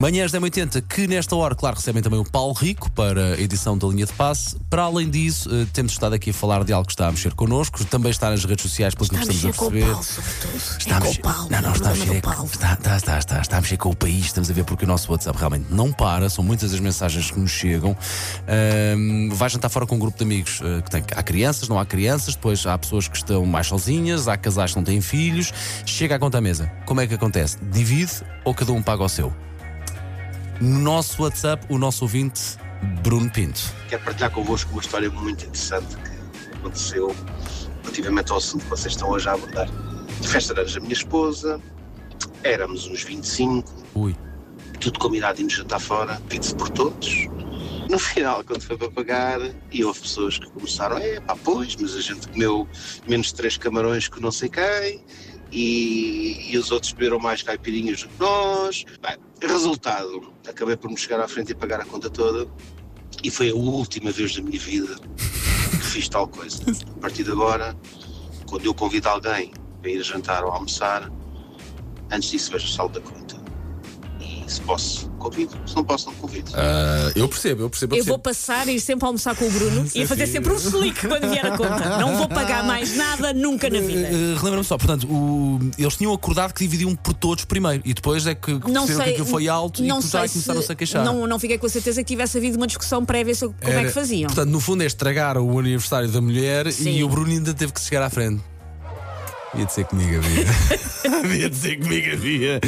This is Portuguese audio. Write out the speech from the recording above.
Manhãs da 80 que nesta hora, claro, recebem também o Paulo Rico para a edição da linha de passe. Para além disso, eh, temos estado aqui a falar de algo que está a mexer connosco, também está nas redes sociais, pelo que Está a estamos mexer a com o perceber. Paulo, sobretudo. Está é com mexer- o Paulo. Não, não, o está a mexer com- Paulo. está, está, está, está, está a mexer com o país. Estamos a ver porque o nosso WhatsApp realmente não para. São muitas as mensagens que nos chegam. Ahm, vai jantar fora com um grupo de amigos eh, que tem. Há crianças, não há crianças. Depois há pessoas que estão mais sozinhas. Há casais que não têm filhos. Chega a conta à mesa. Como é que acontece? Divide ou cada um paga o seu? No nosso WhatsApp, o nosso ouvinte, Bruno Pinto. Quero partilhar convosco uma história muito interessante que aconteceu relativamente ao assunto que vocês estão hoje a abordar. De festa de anos da minha esposa, éramos uns 25, Ui. tudo combinado irmos jantar fora, pizza por todos. No final, quando foi para pagar, e houve pessoas que começaram, é pá, pois, mas a gente comeu menos três camarões que não sei quem, e, e os outros beberam mais caipirinhas do que nós. Bem, resultado, acabei por me chegar à frente e pagar a conta toda, e foi a última vez da minha vida que fiz tal coisa. A partir de agora, quando eu convido alguém para ir jantar ou almoçar, antes disso vejo o saldo da conta. E se posso, convido. Se não posso, não convido. Ah, eu percebo, eu percebo. Eu vou passar e ir sempre almoçar com o Bruno e fazer sempre um slick quando vier a conta. Não vou pagar mais nada nunca na vida. Uh, Relembra-me só, portanto, o- eles tinham acordado que dividiam por todos primeiro e depois é que Não perceberam que sei. aquilo foi alto não e sei já começaram-se a queixar. Não, não fiquei com a certeza que tivesse havido uma discussão prévia sobre como é Era- que faziam. Portanto, no fundo, é estragar o aniversário da mulher Sim. e o Bruno ainda teve que chegar à frente. Ia dizer comigo havia. Ia dizer comigo havia.